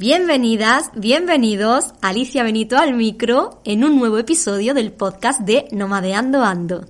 Bienvenidas, bienvenidos, Alicia Benito al micro en un nuevo episodio del podcast de Nomadeando Ando.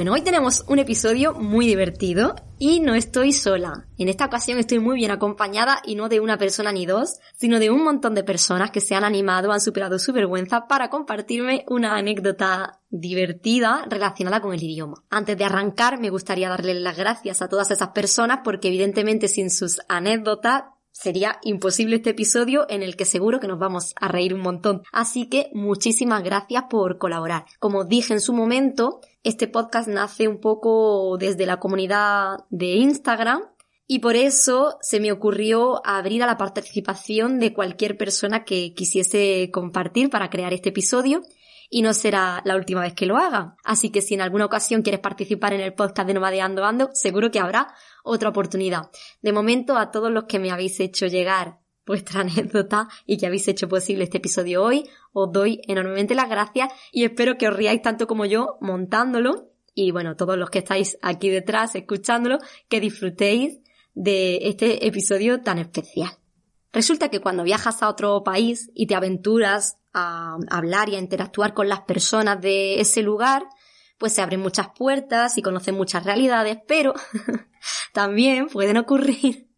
Bueno, hoy tenemos un episodio muy divertido y no estoy sola. En esta ocasión estoy muy bien acompañada y no de una persona ni dos, sino de un montón de personas que se han animado, han superado su vergüenza para compartirme una anécdota divertida relacionada con el idioma. Antes de arrancar, me gustaría darle las gracias a todas esas personas porque evidentemente sin sus anécdotas sería imposible este episodio en el que seguro que nos vamos a reír un montón. Así que muchísimas gracias por colaborar. Como dije en su momento, este podcast nace un poco desde la comunidad de Instagram y por eso se me ocurrió abrir a la participación de cualquier persona que quisiese compartir para crear este episodio y no será la última vez que lo haga. Así que si en alguna ocasión quieres participar en el podcast de Nomadeando Ando, seguro que habrá otra oportunidad. De momento, a todos los que me habéis hecho llegar vuestra anécdota y que habéis hecho posible este episodio hoy, os doy enormemente las gracias y espero que os riáis tanto como yo montándolo y bueno, todos los que estáis aquí detrás escuchándolo, que disfrutéis de este episodio tan especial. Resulta que cuando viajas a otro país y te aventuras a hablar y a interactuar con las personas de ese lugar, pues se abren muchas puertas y conocen muchas realidades, pero también pueden ocurrir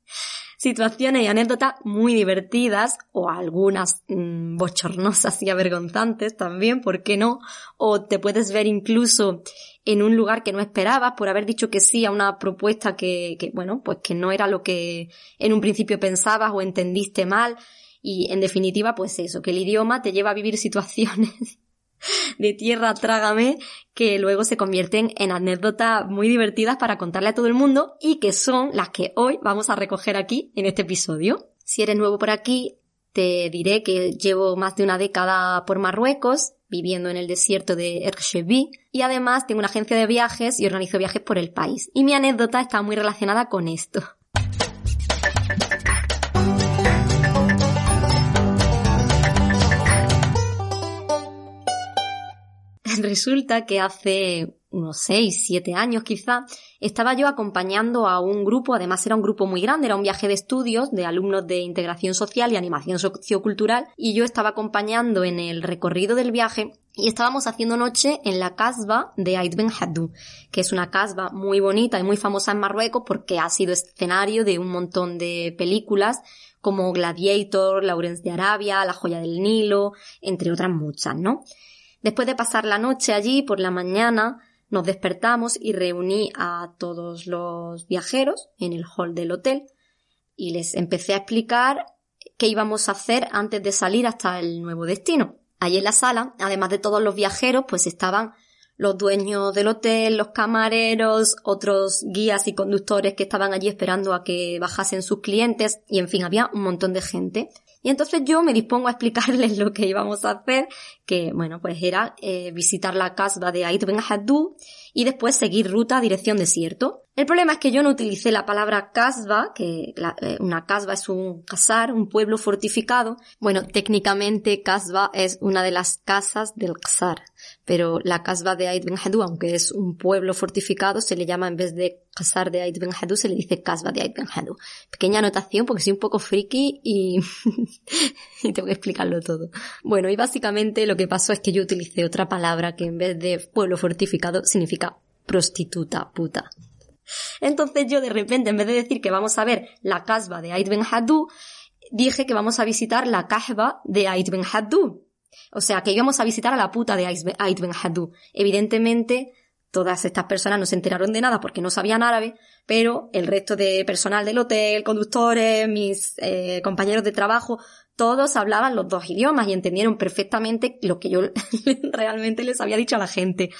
situaciones y anécdotas muy divertidas o algunas mmm, bochornosas y avergonzantes también, ¿por qué no? O te puedes ver incluso en un lugar que no esperabas por haber dicho que sí a una propuesta que bueno, pues que no era lo que en un principio pensabas o entendiste mal. Y en definitiva, pues eso, que el idioma te lleva a vivir situaciones de tierra trágame que luego se convierten en anécdotas muy divertidas para contarle a todo el mundo y que son las que hoy vamos a recoger aquí en este episodio. Si eres nuevo por aquí, te diré que llevo más de una década por Marruecos, viviendo en el desierto de Erchevi, y además tengo una agencia de viajes y organizo viajes por el país. Y mi anécdota está muy relacionada con esto. Resulta que hace unos 6, 7 años quizá, estaba yo acompañando a un grupo, además era un grupo muy grande, era un viaje de estudios de alumnos de integración social y animación sociocultural, y yo estaba acompañando en el recorrido del viaje y estábamos haciendo noche en la casba de Ait Ben Haddou, que es una casba muy bonita y muy famosa en Marruecos porque ha sido escenario de un montón de películas como Gladiator, Lawrence de Arabia, La joya del Nilo, entre otras muchas, ¿no? Después de pasar la noche allí, por la mañana, nos despertamos y reuní a todos los viajeros en el hall del hotel y les empecé a explicar qué íbamos a hacer antes de salir hasta el nuevo destino. Allí en la sala, además de todos los viajeros, pues estaban los dueños del hotel, los camareros, otros guías y conductores que estaban allí esperando a que bajasen sus clientes y en fin, había un montón de gente. Y entonces yo me dispongo a explicarles lo que íbamos a hacer, que bueno, pues era eh, visitar la casba de Ait Ben Haddou y después seguir ruta dirección desierto. El problema es que yo no utilicé la palabra casba, que eh, una casba es un casar, un pueblo fortificado. Bueno, técnicamente casba es una de las casas del casar, pero la casba de Ait Ben aunque es un pueblo fortificado, se le llama en vez de casar de Ait Ben se le dice casba de Ait Ben. Pequeña anotación porque soy un poco friki y, y tengo que explicarlo todo. Bueno, y básicamente lo que pasó es que yo utilicé otra palabra que en vez de pueblo fortificado significa prostituta, puta. Entonces yo de repente, en vez de decir que vamos a ver la casba de Ait Ben Haddou, dije que vamos a visitar la Kahba de Ait Ben Haddou. O sea, que íbamos a visitar a la puta de Ait Ben Haddou. Evidentemente, todas estas personas no se enteraron de nada porque no sabían árabe, pero el resto de personal del hotel, conductores, mis eh, compañeros de trabajo, todos hablaban los dos idiomas y entendieron perfectamente lo que yo realmente les había dicho a la gente.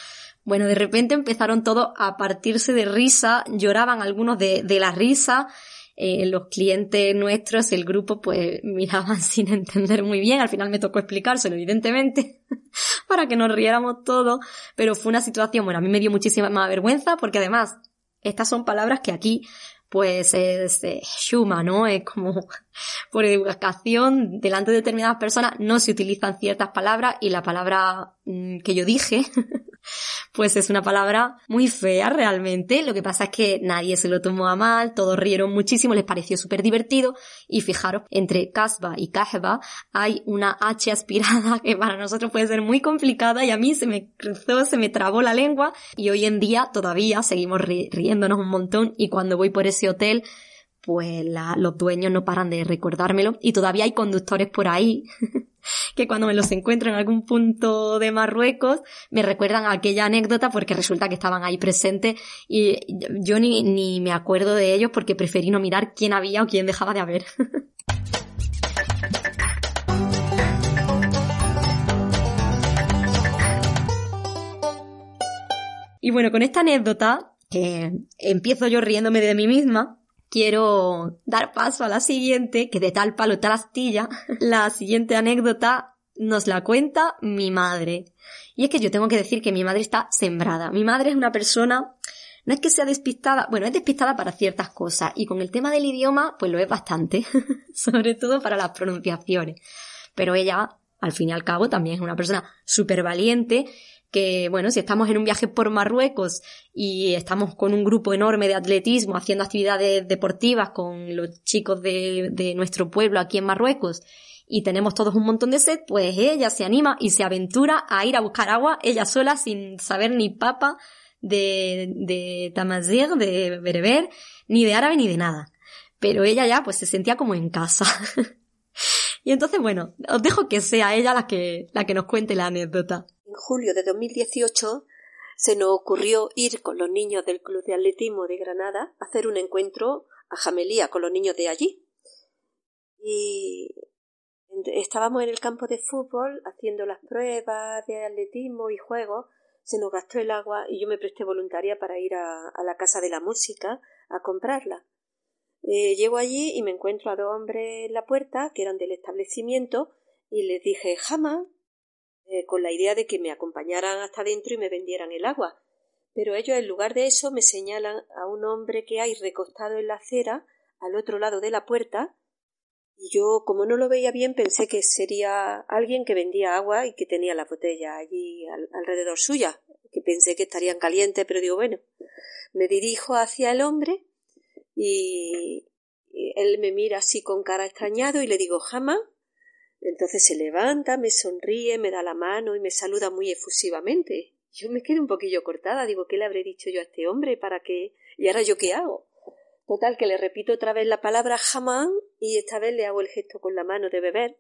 Bueno, de repente empezaron todos a partirse de risa, lloraban algunos de, de la risa, eh, los clientes nuestros, el grupo, pues miraban sin entender muy bien. Al final me tocó explicárselo, evidentemente, para que nos riéramos todos. Pero fue una situación, bueno, a mí me dio muchísima vergüenza porque además, estas son palabras que aquí pues es eh, Shuma, ¿no? Es como por educación, delante de determinadas personas no se utilizan ciertas palabras y la palabra mm, que yo dije pues es una palabra muy fea realmente. Lo que pasa es que nadie se lo tomó a mal, todos rieron muchísimo, les pareció súper divertido. Y fijaros, entre Kasba y Kahba hay una H aspirada que para nosotros puede ser muy complicada y a mí se me cruzó, se me trabó la lengua y hoy en día todavía seguimos riéndonos un montón y cuando voy por ese hotel pues los dueños no paran de recordármelo y todavía hay conductores por ahí que cuando me los encuentro en algún punto de Marruecos me recuerdan aquella anécdota porque resulta que estaban ahí presentes y yo ni, me acuerdo de ellos porque preferí no mirar quién había o quién dejaba de haber. y bueno, con esta anécdota, que empiezo yo riéndome de mí misma, quiero dar paso a la siguiente, que de tal palo tal astilla. La siguiente anécdota nos la cuenta mi madre. Y es que yo tengo que decir que mi madre está sembrada. Mi madre es una persona, no es que sea despistada, bueno, es despistada para ciertas cosas. Y con el tema del idioma, pues lo es bastante. Sobre todo para las pronunciaciones. Pero ella, al fin y al cabo, también es una persona súper valiente que, bueno, si estamos en un viaje por Marruecos y estamos con un grupo enorme de atletismo haciendo actividades deportivas con los chicos de, nuestro pueblo aquí en Marruecos y tenemos todos un montón de sed, pues ella se anima y se aventura a ir a buscar agua ella sola sin saber ni papa de, de tamazir, de bereber, ni de árabe ni de nada. Pero ella ya pues se sentía como en casa. y entonces bueno, os dejo que sea ella la que, la que nos cuente la anécdota en julio de 2018 se nos ocurrió ir con los niños del Club de Atletismo de Granada a hacer un encuentro a Jamelía con los niños de allí. Y estábamos en el campo de fútbol haciendo las pruebas de atletismo y juegos. Se nos gastó el agua y yo me presté voluntaria para ir a, la casa de la música a comprarla. Eh, llego allí y me encuentro a dos hombres en la puerta que eran del establecimiento y les dije jamás eh, con la idea de que me acompañaran hasta dentro y me vendieran el agua. Pero ellos, en lugar de eso, me señalan a un hombre que hay recostado en la acera, al otro lado de la puerta, y yo, como no lo veía bien, pensé que sería alguien que vendía agua y que tenía la botella allí alrededor suya, que pensé que estarían calientes, pero digo, bueno, me dirijo hacia el hombre y él me mira así con cara extrañado y le digo, jamás, entonces se levanta, me sonríe, me da la mano y me saluda muy efusivamente. Yo me quedo un poquillo cortada, digo, ¿qué le habré dicho yo a este hombre para qué? ¿Y ahora yo qué hago? Total, que le repito otra vez la palabra jamán y esta vez le hago el gesto con la mano de beber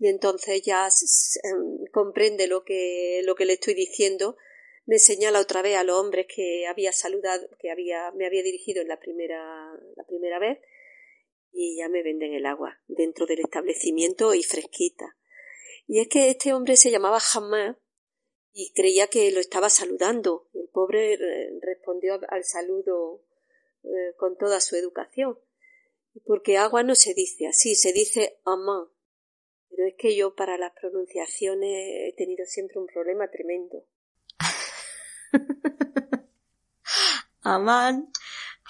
y entonces ya em, comprende lo que, lo que le estoy diciendo, me señala otra vez a los hombres que había saludado, que había, me había dirigido en la primera, la primera vez y ya me venden el agua dentro del establecimiento y fresquita. Y es que este hombre se llamaba Hamad y creía que lo estaba saludando. El pobre respondió al saludo eh, con toda su educación. Porque agua no se dice así, se dice amán. Pero es que yo para las pronunciaciones he tenido siempre un problema tremendo. amán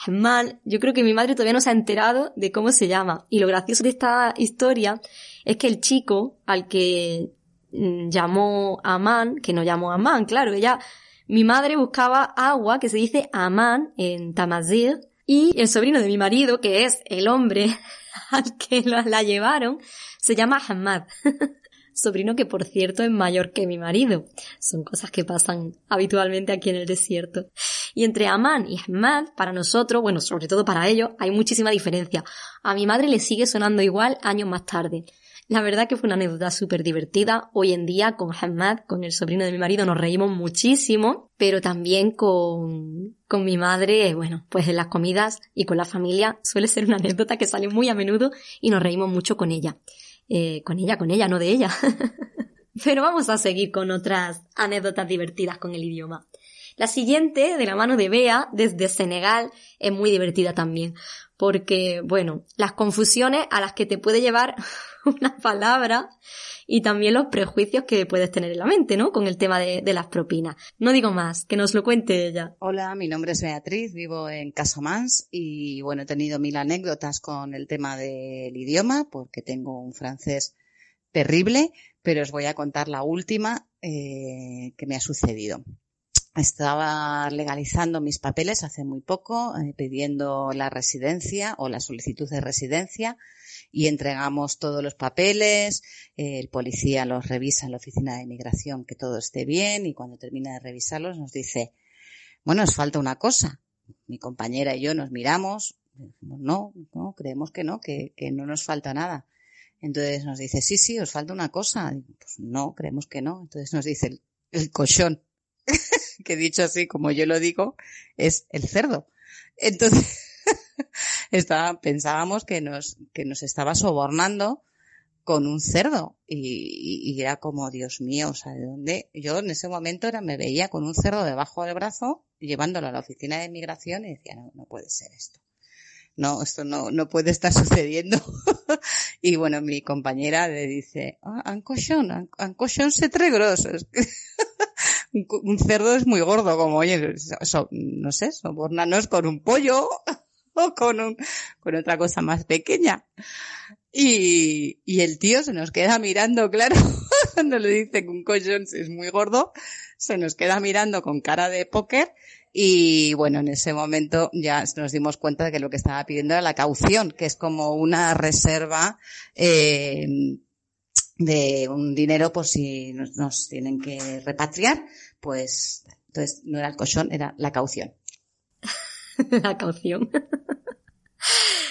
Mal, yo creo que mi madre todavía no se ha enterado de cómo se llama. Y lo gracioso de esta historia es que el chico al que mm, llamó Amán, que no llamó Amán, claro, ella, mi madre buscaba agua que se dice Amán en Tamazir y el sobrino de mi marido, que es el hombre al que la, llevaron, se llama Hamad. sobrino que por cierto es mayor que mi marido. Son cosas que pasan habitualmente aquí en el desierto. Y entre Aman y Ahmad, para nosotros, bueno, sobre todo para ellos, hay muchísima diferencia. A mi madre le sigue sonando igual años más tarde. La verdad que fue una anécdota súper divertida. Hoy en día con Ahmad, con el sobrino de mi marido, nos reímos muchísimo, pero también con, con mi madre, bueno, pues en las comidas y con la familia suele ser una anécdota que sale muy a menudo y nos reímos mucho con ella. Eh, con ella, con ella, no de ella. pero vamos a seguir con otras anécdotas divertidas con el idioma. La siguiente, de la mano de Bea, desde Senegal, es muy divertida también, porque, bueno, las confusiones a las que te puede llevar una palabra y también los prejuicios que puedes tener en la mente, ¿no? Con el tema de, las propinas. No digo más, que nos lo cuente ella. Hola, mi nombre es Beatriz, vivo en Casamans y bueno, he tenido mil anécdotas con el tema del idioma porque tengo un francés terrible, pero os voy a contar la última eh, que me ha sucedido. Estaba legalizando mis papeles hace muy poco, eh, pidiendo la residencia o la solicitud de residencia y entregamos todos los papeles, el policía los revisa en la oficina de inmigración que todo esté bien y cuando termina de revisarlos nos dice, bueno, os falta una cosa. Mi compañera y yo nos miramos, no, no, creemos que no, que, que no nos falta nada. Entonces nos dice, sí, sí, os falta una cosa. Pues no, creemos que no. Entonces nos dice el colchón, que dicho así como yo lo digo, es el cerdo. Entonces, estaba, pensábamos que nos, que nos estaba sobornando con un cerdo y, y, era como, Dios mío, o sea, ¿de dónde? Yo en ese momento era, me veía con un cerdo debajo del brazo, llevándolo a la oficina de inmigración y decía, no, no puede ser esto. No, esto no, no puede estar sucediendo. y bueno, mi compañera le dice, ah, un cochón, un cochón se grosos. Un cerdo es muy gordo, como, oye, no sé, sobornanos con un pollo o con, un, con otra cosa más pequeña. Y, y el tío se nos queda mirando, claro, cuando le dice que un collón es muy gordo, se nos queda mirando con cara de póker y bueno, en ese momento ya nos dimos cuenta de que lo que estaba pidiendo era la caución, que es como una reserva eh, de un dinero por si nos, nos, tienen que repatriar, pues entonces no era el colchón, era la caución. la caución.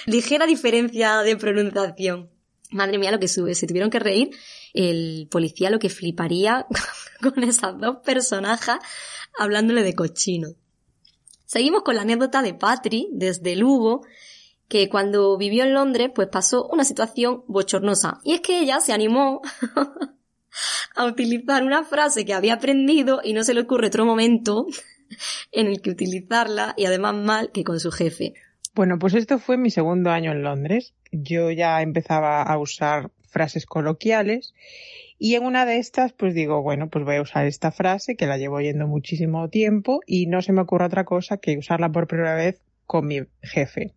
Ligera diferencia de pronunciación. Madre mía lo que sube, se tuvieron que reír. El policía lo que fliparía con esas dos personajes hablándole de cochino. Seguimos con la anécdota de Patri desde Lugo, que cuando vivió en Londres pues pasó una situación bochornosa. Y es que ella se animó a utilizar una frase que había aprendido y no se le ocurre otro momento en el que utilizarla y además mal que con su jefe. Bueno, pues esto fue mi segundo año en Londres. Yo ya empezaba a usar frases coloquiales y en una de estas pues digo, bueno, pues voy a usar esta frase que la llevo oyendo muchísimo tiempo y no se me ocurre otra cosa que usarla por primera vez con mi jefe.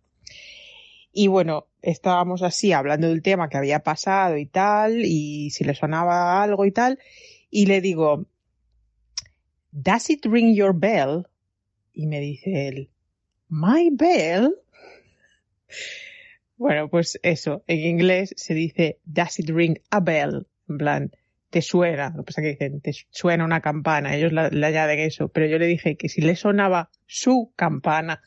Y bueno, estábamos así hablando del tema que había pasado y tal, y si le sonaba algo y tal, y le digo, Does it ring your bell? Y me dice él, My bell? Bueno, pues eso, en inglés se dice Does it ring a bell? En plan, te suena, lo que pasa que dicen, te suena una campana, ellos le añaden eso, pero yo le dije que si le sonaba su campana.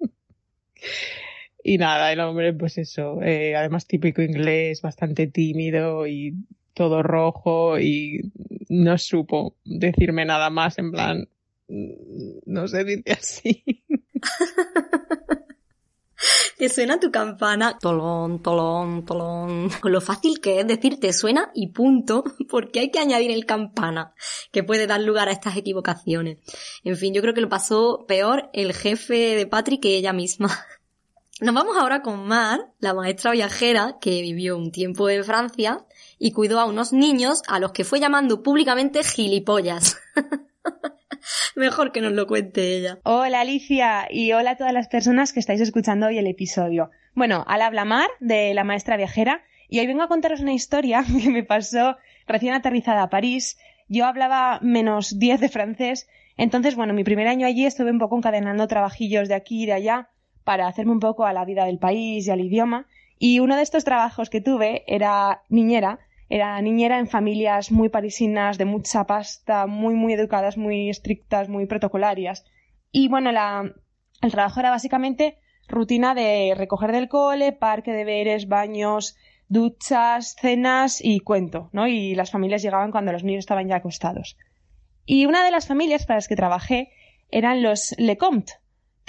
y nada, el hombre, pues eso, eh, además típico inglés, bastante tímido y todo rojo y no supo decirme nada más en plan, no se dice así. te suena tu campana, tolón, tolón, tolón. Con lo fácil que es decir te suena y punto, porque hay que añadir el campana, que puede dar lugar a estas equivocaciones. En fin, yo creo que lo pasó peor el jefe de Patrick que ella misma. Nos vamos ahora con Mar, la maestra viajera que vivió un tiempo en Francia y cuidó a unos niños a los que fue llamando públicamente gilipollas. Mejor que nos lo cuente ella. Hola Alicia y hola a todas las personas que estáis escuchando hoy el episodio. Bueno, al habla Mar de la maestra viajera y hoy vengo a contaros una historia que me pasó recién aterrizada a París. Yo hablaba menos 10 de francés, entonces bueno, mi primer año allí estuve un poco encadenando trabajillos de aquí y de allá para hacerme un poco a la vida del país y al idioma. Y uno de estos trabajos que tuve era niñera era niñera en familias muy parisinas, de mucha pasta, muy, muy educadas, muy estrictas, muy protocolarias. Y bueno, el trabajo era básicamente rutina de recoger del cole, parque, deberes, baños, duchas, cenas y cuento, ¿no? Y las familias llegaban cuando los niños estaban ya acostados. Y una de las familias para las que trabajé eran los Lecomte,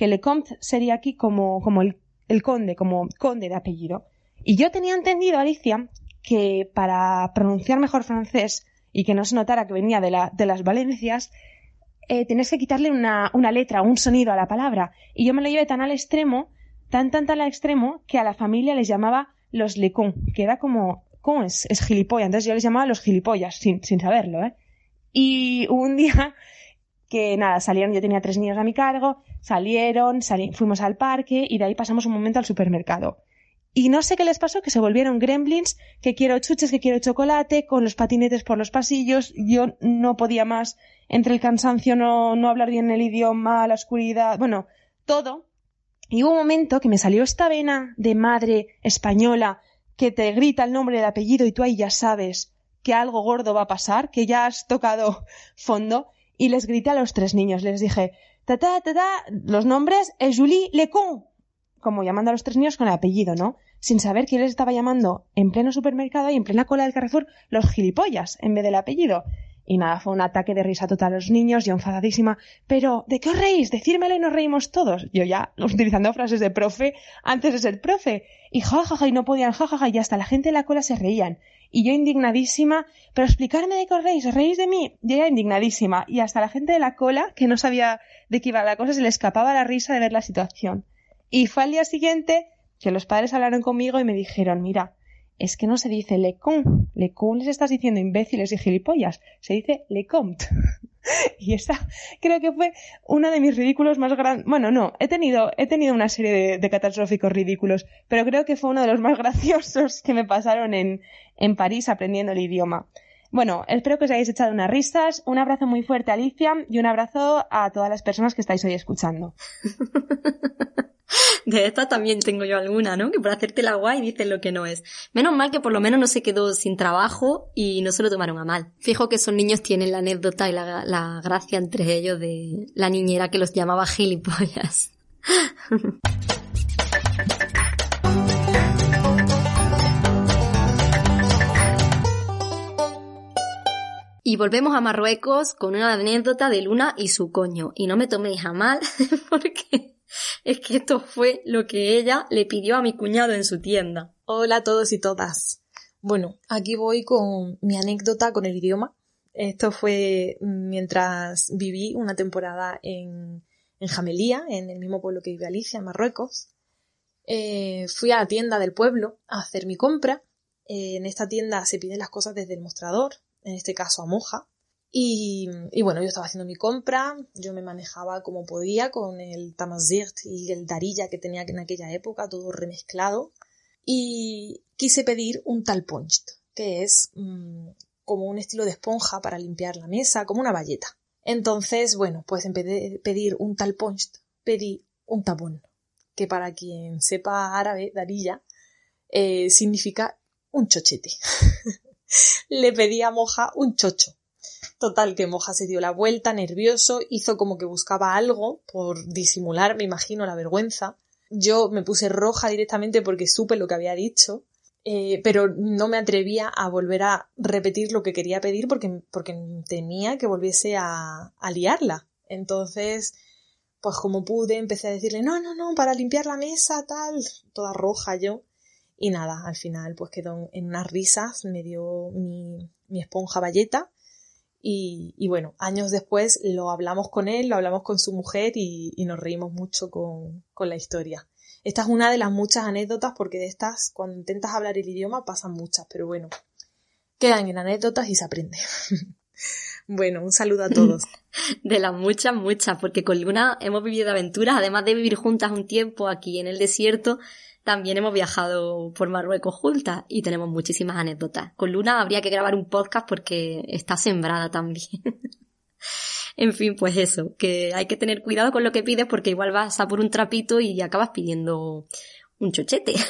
que Lecomte sería aquí como, como el, el conde, como conde de apellido. Y yo tenía entendido, Alicia, que para pronunciar mejor francés y que no se notara que venía de, la, de las Valencias, eh, que quitarle una, una letra, un sonido a la palabra. Y yo me lo llevé tan al extremo, tan, tan, tan al extremo, que a la familia les llamaba los lecons, que era como, ¿cómo es? Es gilipollas. Entonces yo les llamaba los gilipollas, sin, sin saberlo, ¿eh? Y un día que nada, salieron, yo tenía tres niños a mi cargo, salieron, fuimos al parque y de ahí pasamos un momento al supermercado. Y no sé qué les pasó, que se volvieron gremlins, que quiero chuches, que quiero chocolate, con los patinetes por los pasillos, yo no podía más, entre el cansancio, no, no hablar bien el idioma, la oscuridad, bueno, todo. Y hubo un momento que me salió esta vena de madre española que te grita el nombre del apellido y tú ahí ya sabes que algo gordo va a pasar, que ya has tocado fondo, y les grité a los tres niños, les dije, ta ta ta ta, los nombres es Julie Lecon, como llamando a los tres niños con el apellido, ¿no? Sin saber quién les estaba llamando en pleno supermercado y en plena cola del Carrefour los gilipollas en vez del apellido. Y nada, fue un ataque de risa total a los niños, yo enfadadísima. Pero, ¿de qué os reís? Decírmelo y nos reímos todos. Yo ya, utilizando frases de profe antes de ser profe. Y jajaja, y no podían jajaja, y hasta la gente en la cola se reían. Y yo indignadísima, pero explicarme de qué os reís, os reís de mí. Yo ya indignadísima. Y hasta la gente de la cola, que no sabía de qué iba la cosa, se le escapaba la risa de ver la situación. Y fue al día siguiente que los padres hablaron conmigo y me dijeron, mira, es que no se dice le con, le con les estás diciendo imbéciles y gilipollas, se dice le comte. y esa creo que fue uno de mis ridículos más grandes. Bueno, no, he tenido, he tenido una serie de, de, catastróficos ridículos, pero creo que fue uno de los más graciosos que me pasaron en, en París aprendiendo el idioma. Bueno, espero que os hayáis echado unas risas. Un abrazo muy fuerte, Alicia, y un abrazo a todas las personas que estáis hoy escuchando. De esta también tengo yo alguna, ¿no? Que por hacerte la guay dices lo que no es. Menos mal que por lo menos no se quedó sin trabajo y no se lo tomaron a mal. Fijo que esos niños tienen la anécdota y la, la gracia entre ellos de la niñera que los llamaba gilipollas. Y volvemos a Marruecos con una anécdota de Luna y su coño. Y no me toméis a mal porque es que esto fue lo que ella le pidió a mi cuñado en su tienda. Hola a todos y todas. Bueno, aquí voy con mi anécdota con el idioma. Esto fue mientras viví una temporada en, en Jamelía, en el mismo pueblo que vive Alicia, en Marruecos. Eh, fui a la tienda del pueblo a hacer mi compra. Eh, en esta tienda se piden las cosas desde el mostrador, en este caso a moja. Y, y, bueno, yo estaba haciendo mi compra, yo me manejaba como podía con el tamazirt y el darilla que tenía en aquella época, todo remezclado. Y quise pedir un tal que es mmm, como un estilo de esponja para limpiar la mesa, como una valleta. Entonces, bueno, pues en vez de pedir un tal pedí un tabón, que para quien sepa árabe, darilla, eh, significa un chochete. Le pedí a Moja un chocho Total, que Moja se dio la vuelta, nervioso, hizo como que buscaba algo por disimular, me imagino, la vergüenza. Yo me puse roja directamente porque supe lo que había dicho, eh, pero no me atrevía a volver a repetir lo que quería pedir porque, porque temía que volviese a, liarla. Entonces, pues como pude, empecé a decirle, no, no, no, para limpiar la mesa, tal, toda roja yo. Y nada, al final pues quedó en unas risas, me dio mi, mi esponja valleta y, bueno, años después lo hablamos con él, lo hablamos con su mujer y, nos reímos mucho con, con, la historia. Esta es una de las muchas anécdotas porque de estas, cuando intentas hablar el idioma, pasan muchas, pero bueno, quedan en anécdotas y se aprende. bueno, un saludo a todos. De las muchas, muchas, porque con Luna hemos vivido aventuras, además de vivir juntas un tiempo aquí en el desierto, también hemos viajado por Marruecos juntas y tenemos muchísimas anécdotas. Con Luna habría que grabar un podcast porque está sembrada también. en fin, pues eso, que hay que tener cuidado con lo que pides porque igual vas a por un trapito y acabas pidiendo un chochete.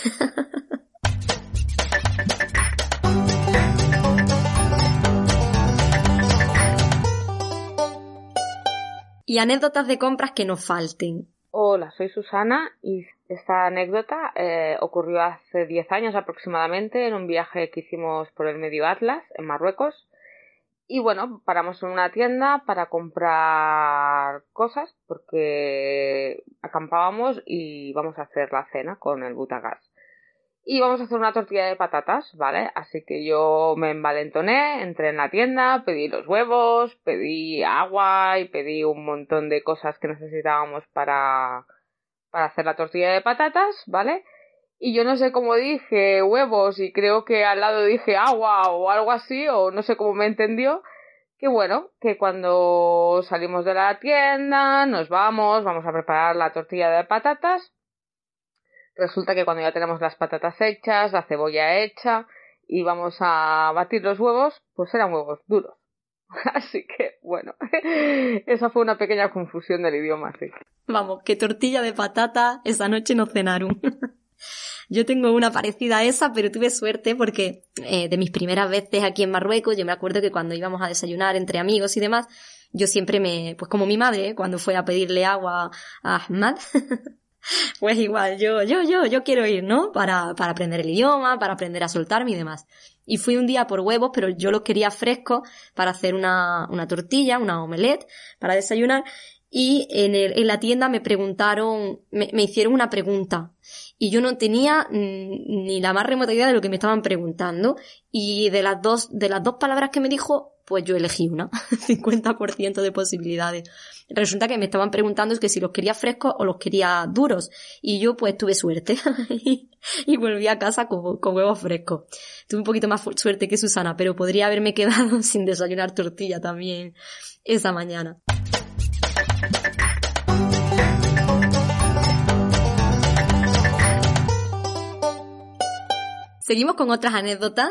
Y anécdotas de compras que nos falten. Hola, soy Susana y esta anécdota eh, ocurrió hace 10 años aproximadamente en un viaje que hicimos por el medio Atlas, en Marruecos. Y bueno, paramos en una tienda para comprar cosas porque acampábamos y vamos a hacer la cena con el butagas. Y vamos a hacer una tortilla de patatas, ¿vale? Así que yo me envalentoné, entré en la tienda, pedí los huevos, pedí agua y pedí un montón de cosas que necesitábamos para, para hacer la tortilla de patatas, ¿vale? Y yo no sé cómo dije huevos y creo que al lado dije agua o algo así, o no sé cómo me entendió. Que bueno, que cuando salimos de la tienda, nos vamos, vamos a preparar la tortilla de patatas Resulta que cuando ya tenemos las patatas hechas, la cebolla hecha y vamos a batir los huevos, pues eran huevos duros. Así que, bueno, esa fue una pequeña confusión del idioma. Vamos, que tortilla de patata esa noche no cenaron. Yo tengo una parecida a esa, pero tuve suerte porque eh, de mis primeras veces aquí en Marruecos, yo me acuerdo que cuando íbamos a desayunar entre amigos y demás, yo siempre me, pues como mi madre, cuando fue a pedirle agua a Ahmad, Pues igual, yo, yo, yo, yo quiero ir, ¿no? Para, para aprender el idioma, para aprender a soltarme y demás. Y fui un día por huevos, pero yo los quería frescos para hacer una, una tortilla, una omelette, para desayunar. Y en, el, en la tienda me preguntaron, me, me hicieron una pregunta. Y yo no tenía ni la más remota idea de lo que me estaban preguntando. Y de las dos, de las dos palabras que me dijo, pues yo elegí una. 50% de posibilidades resulta que me estaban preguntando es que si los quería frescos o los quería duros. Y yo pues tuve suerte. y volví a casa con, con, huevos frescos. Tuve un poquito más suerte que Susana, pero podría haberme quedado sin desayunar tortilla también esa mañana. Seguimos con otras anécdotas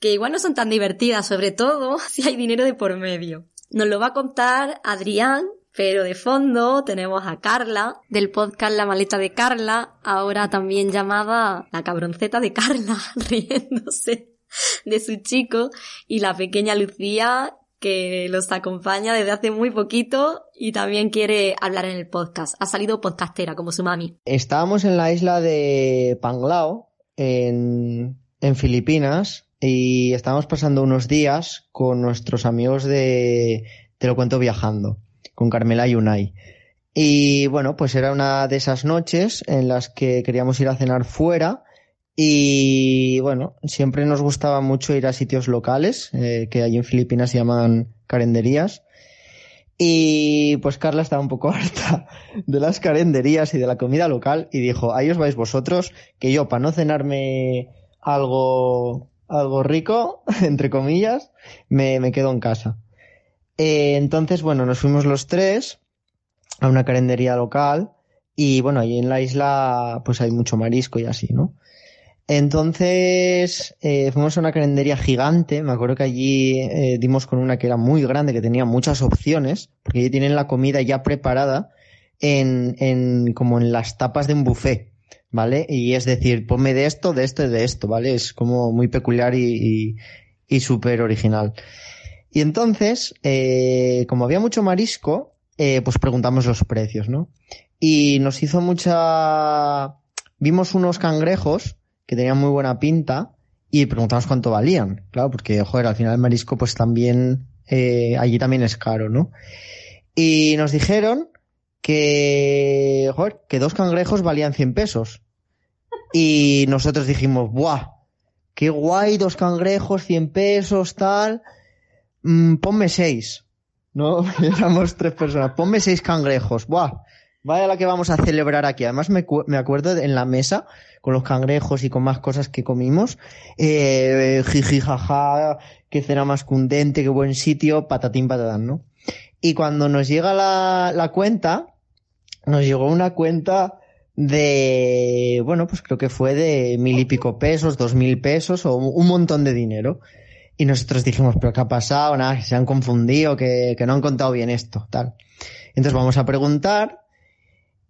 que igual no son tan divertidas, sobre todo si hay dinero de por medio. Nos lo va a contar Adrián, pero de fondo tenemos a Carla, del podcast La maleta de Carla, ahora también llamada La cabronceta de Carla, riéndose de su chico, y la pequeña Lucía, que los acompaña desde hace muy poquito y también quiere hablar en el podcast. Ha salido podcastera como su mami. Estábamos en la isla de Panglao, en, en Filipinas, y estábamos pasando unos días con nuestros amigos de Te lo cuento viajando con Carmela y Unai. Y bueno, pues era una de esas noches en las que queríamos ir a cenar fuera y bueno, siempre nos gustaba mucho ir a sitios locales, eh, que allí en Filipinas se llaman carenderías. Y pues Carla estaba un poco harta de las carenderías y de la comida local y dijo, ahí os vais vosotros, que yo para no cenarme algo, algo rico, entre comillas, me, me quedo en casa. Eh, entonces, bueno, nos fuimos los tres a una carendería local y bueno, ahí en la isla pues hay mucho marisco y así, ¿no? Entonces eh, fuimos a una carendería gigante, me acuerdo que allí eh, dimos con una que era muy grande, que tenía muchas opciones, porque allí tienen la comida ya preparada en, en como en las tapas de un buffet, ¿vale? Y es decir, ponme de esto, de esto y de esto, ¿vale? Es como muy peculiar y, y, y súper original. Y entonces, eh, como había mucho marisco, eh, pues preguntamos los precios, ¿no? Y nos hizo mucha... Vimos unos cangrejos que tenían muy buena pinta y preguntamos cuánto valían. Claro, porque, joder, al final el marisco pues también, eh, allí también es caro, ¿no? Y nos dijeron que, joder, que dos cangrejos valían 100 pesos. Y nosotros dijimos, ¡buah! ¡Qué guay! Dos cangrejos, 100 pesos, tal mmm, ponme seis. ¿No? Éramos tres personas. Ponme seis cangrejos. ¡Buah! Vaya la que vamos a celebrar aquí. Además me, me acuerdo en la mesa con los cangrejos y con más cosas que comimos. Eh, jiji, jaja, qué cena más cundente, qué buen sitio, patatín patatán, ¿no? Y cuando nos llega la, la cuenta, nos llegó una cuenta de, bueno, pues creo que fue de mil y pico pesos, dos mil pesos o un montón de dinero. Y nosotros dijimos, pero ¿qué ha pasado? Nada, que se han confundido, que, que no han contado bien esto, tal. Entonces vamos a preguntar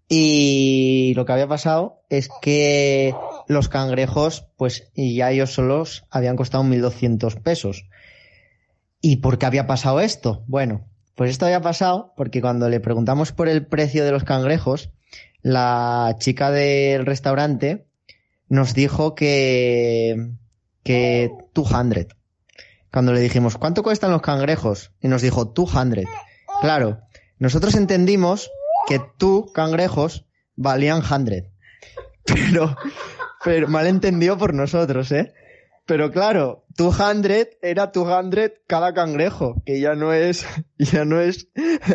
y lo que había pasado es que los cangrejos, pues, y ya ellos solos habían costado 1.200 pesos. ¿Y por qué había pasado esto? Bueno, Pues esto había pasado porque cuando le preguntamos por el precio de los cangrejos, la chica del restaurante nos dijo que, que 200. Cuando le dijimos, ¿cuánto cuestan los cangrejos? Y nos dijo, 200. Claro, nosotros entendimos que tú, cangrejos, valían 100. Pero, pero mal entendido por nosotros, ¿eh? Pero claro, 200 era 200 cada cangrejo, que ya no es, ya no es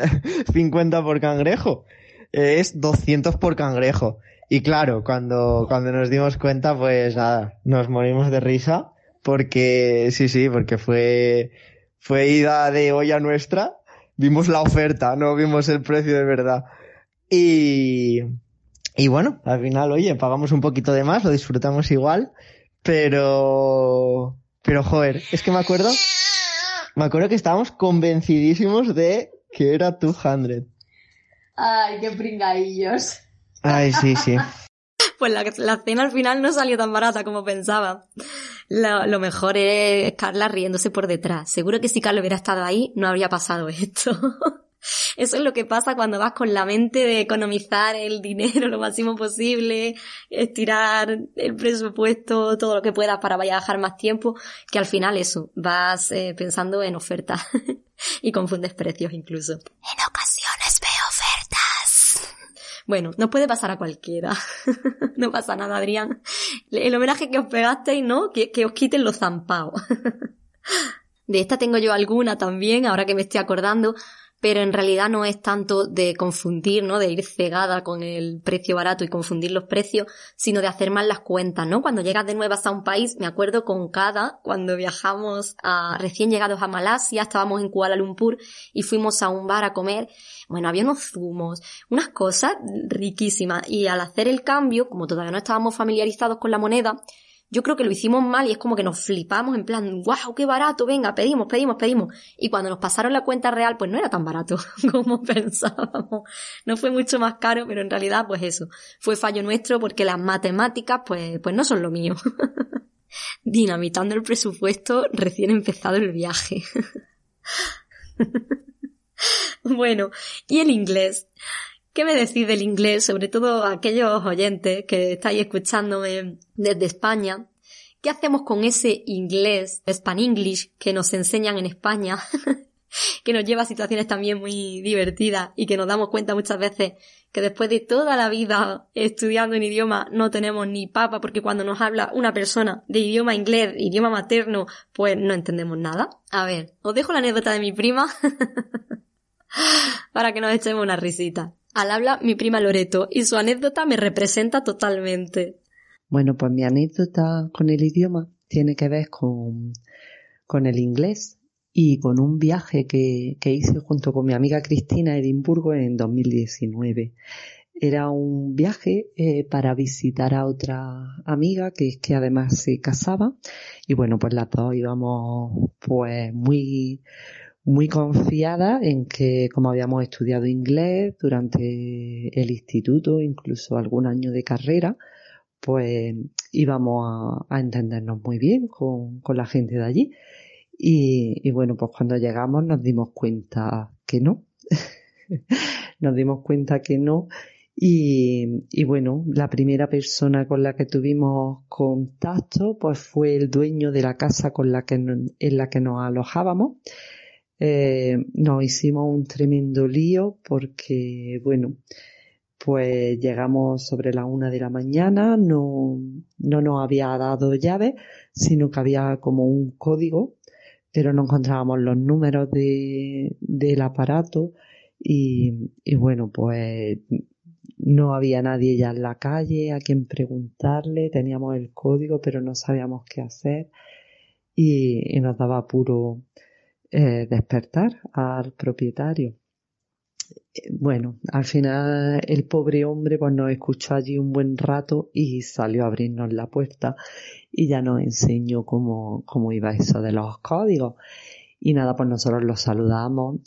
50 por cangrejo, es 200 por cangrejo. Y claro, cuando, cuando nos dimos cuenta, pues nada, nos morimos de risa, porque, sí, sí, porque fue, fue ida de olla nuestra, vimos la oferta, no vimos el precio de verdad. Y, y bueno, al final, oye, pagamos un poquito de más, lo disfrutamos igual, pero, pero joder, es que me acuerdo, me acuerdo que estábamos convencidísimos de que era 200. Ay, qué pringadillos. Ay, sí, sí. Pues la, la cena al final no salió tan barata como pensaba. Lo, lo mejor es Carla riéndose por detrás. Seguro que si Carla hubiera estado ahí, no habría pasado esto. Eso es lo que pasa cuando vas con la mente de economizar el dinero lo máximo posible, estirar el presupuesto, todo lo que puedas para viajar más tiempo, que al final eso, vas eh, pensando en ofertas y confundes precios incluso. En ocasiones veo ofertas. Bueno, no puede pasar a cualquiera. no pasa nada, Adrián. El homenaje que os pegasteis, ¿no? Que, que os quiten los zampaos. De esta tengo yo alguna también, ahora que me estoy acordando pero en realidad no es tanto de confundir, ¿no? De ir cegada con el precio barato y confundir los precios, sino de hacer mal las cuentas, ¿no? Cuando llegas de nuevas a un país, me acuerdo con cada, cuando viajamos a, recién llegados a Malasia, estábamos en Kuala Lumpur y fuimos a un bar a comer, bueno, había unos zumos, unas cosas riquísimas, y al hacer el cambio, como todavía no estábamos familiarizados con la moneda, yo creo que lo hicimos mal y es como que nos flipamos en plan, wow, qué barato, venga, pedimos, pedimos, pedimos. Y cuando nos pasaron la cuenta real, pues no era tan barato como pensábamos. No fue mucho más caro, pero en realidad, pues eso, fue fallo nuestro porque las matemáticas, pues, pues no son lo mío. Dinamitando el presupuesto recién empezado el viaje. bueno, y el inglés. ¿Qué me decís del inglés? Sobre todo aquellos oyentes que estáis escuchándome desde España. ¿Qué hacemos con ese inglés, Span English, que nos enseñan en España? que nos lleva a situaciones también muy divertidas y que nos damos cuenta muchas veces que después de toda la vida estudiando en idioma no tenemos ni papa porque cuando nos habla una persona de idioma inglés, idioma materno, pues no entendemos nada. A ver, os dejo la anécdota de mi prima para que nos echemos una risita. Al habla mi prima Loreto y su anécdota me representa totalmente. Bueno, pues mi anécdota con el idioma tiene que ver con, con el inglés y con un viaje que, que hice junto con mi amiga Cristina a Edimburgo en 2019. Era un viaje eh, para visitar a otra amiga que es que además se casaba y bueno, pues las dos íbamos pues muy muy confiada en que como habíamos estudiado inglés durante el instituto, incluso algún año de carrera, pues íbamos a, entendernos muy bien con, la gente de allí. Y, bueno, pues cuando llegamos nos dimos cuenta que no. nos dimos cuenta que no. Y, y, bueno, la primera persona con la que tuvimos contacto pues fue el dueño de la casa con la que, en la que nos alojábamos eh, nos hicimos un tremendo lío porque, bueno, pues llegamos sobre la una de la mañana, no, no nos había dado llave, sino que había como un código, pero no encontrábamos los números de, del aparato y, y bueno, pues no había nadie ya en la calle a quien preguntarle, teníamos el código, pero no sabíamos qué hacer y, y nos daba puro eh, despertar al propietario. Bueno, al final el pobre hombre pues nos escuchó allí un buen rato y salió a abrirnos la puerta y ya nos enseñó cómo, cómo iba eso de los códigos. Y nada, pues nosotros lo saludamos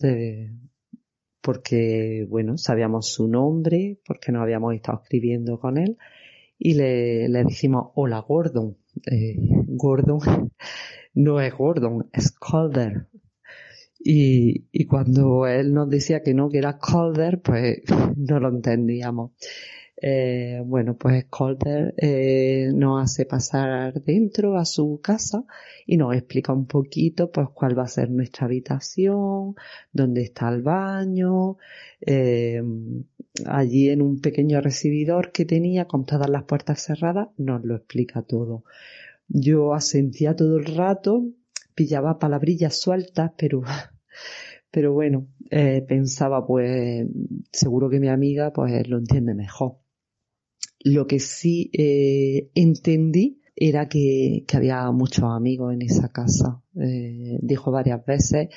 porque, bueno, sabíamos su nombre, porque nos habíamos estado escribiendo con él y le, le dijimos, hola Gordon. Eh, Gordon no es Gordon, es Calder, Y, y cuando él nos decía que no, que era Calder, pues no lo entendíamos. Eh, bueno, pues Calder eh, nos hace pasar dentro a su casa y nos explica un poquito pues cuál va a ser nuestra habitación, dónde está el baño, eh, allí en un pequeño recibidor que tenía con todas las puertas cerradas, nos lo explica todo. Yo asentía todo el rato, pillaba palabrillas sueltas, pero pero bueno, eh, pensaba pues seguro que mi amiga pues lo entiende mejor. Lo que sí eh, entendí era que, que, había muchos amigos en esa casa. Eh, dijo varias veces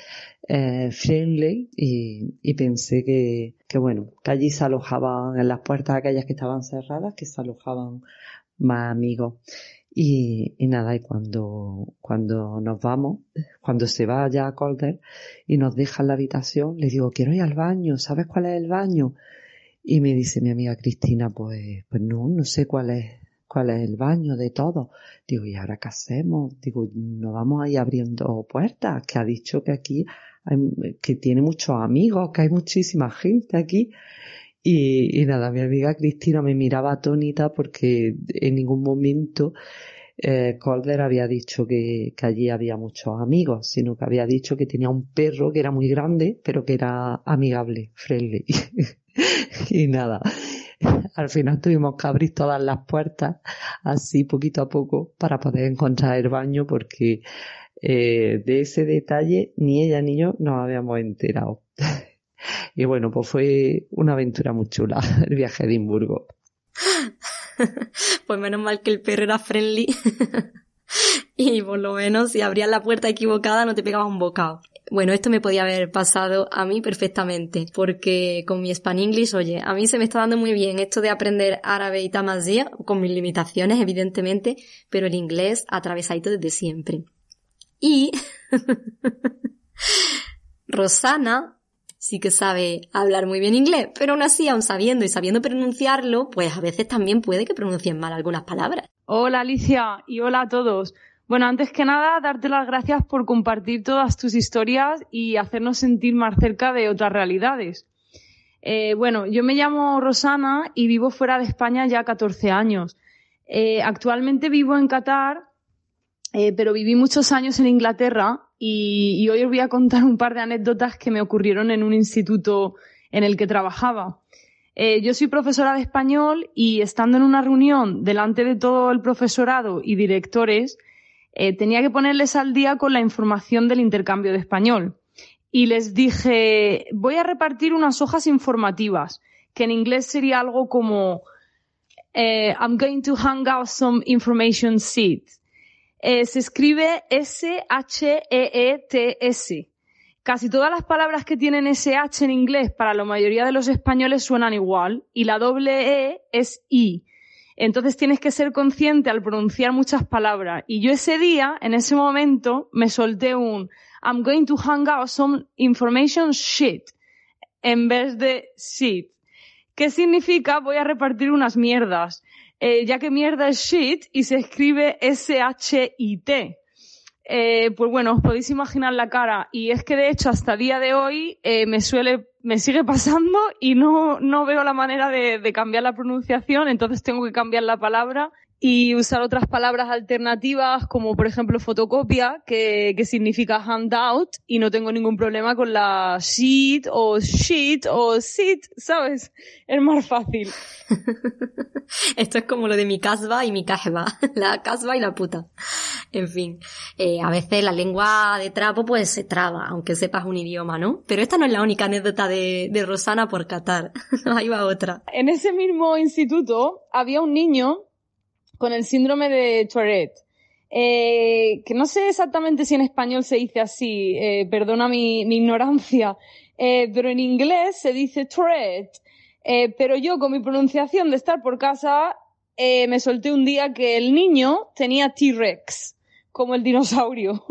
friendly y, y pensé que, que, bueno, que allí se alojaban en las puertas aquellas que estaban cerradas, que se alojaban más amigos. Y, y nada, y cuando, cuando nos vamos, cuando se va ya a Calder y nos deja en la habitación, le digo, quiero ir al baño, ¿sabes cuál es el baño? Y me dice mi amiga Cristina, pues, pues no, no sé cuál es, cuál es el baño de todo. Digo, ¿y ahora qué hacemos? Digo, no vamos a ir abriendo puertas, que ha dicho que aquí hay, que tiene muchos amigos, que hay muchísima gente aquí. Y, y nada, mi amiga Cristina me miraba atónita porque en ningún momento eh, había dicho que, que, allí había muchos amigos, sino que había dicho que tenía un perro que era muy grande, pero que era amigable, friendly. y nada, al final tuvimos que abrir todas las puertas así poquito a poco para poder encontrar el baño porque eh, de ese detalle ni ella ni yo nos habíamos enterado. y bueno, pues fue una aventura muy chula el viaje a Edimburgo. pues menos mal que el perro era friendly. y por lo menos si abrías la puerta equivocada no te pegaba un bocado. Bueno, esto me podía haber pasado a mí perfectamente, porque con mi Span English, oye, a mí se me está dando muy bien esto de aprender árabe y tamazía, con mis limitaciones, evidentemente, pero el inglés atravesadito desde siempre. Y Rosana sí que sabe hablar muy bien inglés, pero aún así, aún sabiendo y sabiendo pronunciarlo, pues a veces también puede que pronuncien mal algunas palabras. Hola Alicia y hola a todos. Bueno, antes que nada, darte las gracias por compartir todas tus historias y hacernos sentir más cerca de otras realidades. Eh, bueno, yo me llamo Rosana y vivo fuera de España ya 14 años. Eh, actualmente vivo en Qatar, eh, pero viví muchos años en Inglaterra y, hoy os voy a contar un par de anécdotas que me ocurrieron en un instituto en el que trabajaba. yo soy profesora de español y estando en una reunión delante de todo el profesorado y directores, eh, tenía que ponerles al día con la información del intercambio de español. Y les dije, voy a repartir unas hojas informativas, que en inglés sería algo como, eh, I'm going to hang out some information sheets. Eh, se escribe S-H-E-E-T-S. Casi todas las palabras que tienen SH en inglés para la mayoría de los españoles suenan igual y la doble E es I. Entonces tienes que ser consciente al pronunciar muchas palabras. Y yo ese día, en ese momento, me solté un I'm going to hang out some information shit en vez de shit. ¿Qué significa? Voy a repartir unas mierdas. Eh, ya que mierda es shit y se escribe S-H-I-T. Eh, pues bueno, os podéis imaginar la cara. Y es que de hecho hasta día de hoy eh, me suele me sigue pasando y no, no veo la manera de, de, cambiar la pronunciación, entonces tengo que cambiar la palabra y usar otras palabras alternativas como por ejemplo fotocopia, que, que significa handout y no tengo ningún problema con la sheet o sheet o sit, ¿sabes? Es más fácil. Esto es como lo de mi casba y mi casba, la casba y la puta. En fin, eh, a veces la lengua de trapo pues se traba, aunque sepas un idioma, ¿no? Pero esta no es la única anécdota de, de Rosana por Qatar. Ahí va otra. En ese mismo instituto había un niño con el síndrome de Tourette. Eh, que no sé exactamente si en español se dice así, eh, perdona mi, ignorancia, eh, pero en inglés se dice Tourette. Pero yo con mi pronunciación de estar por casa me solté un día que el niño tenía T-Rex como el dinosaurio.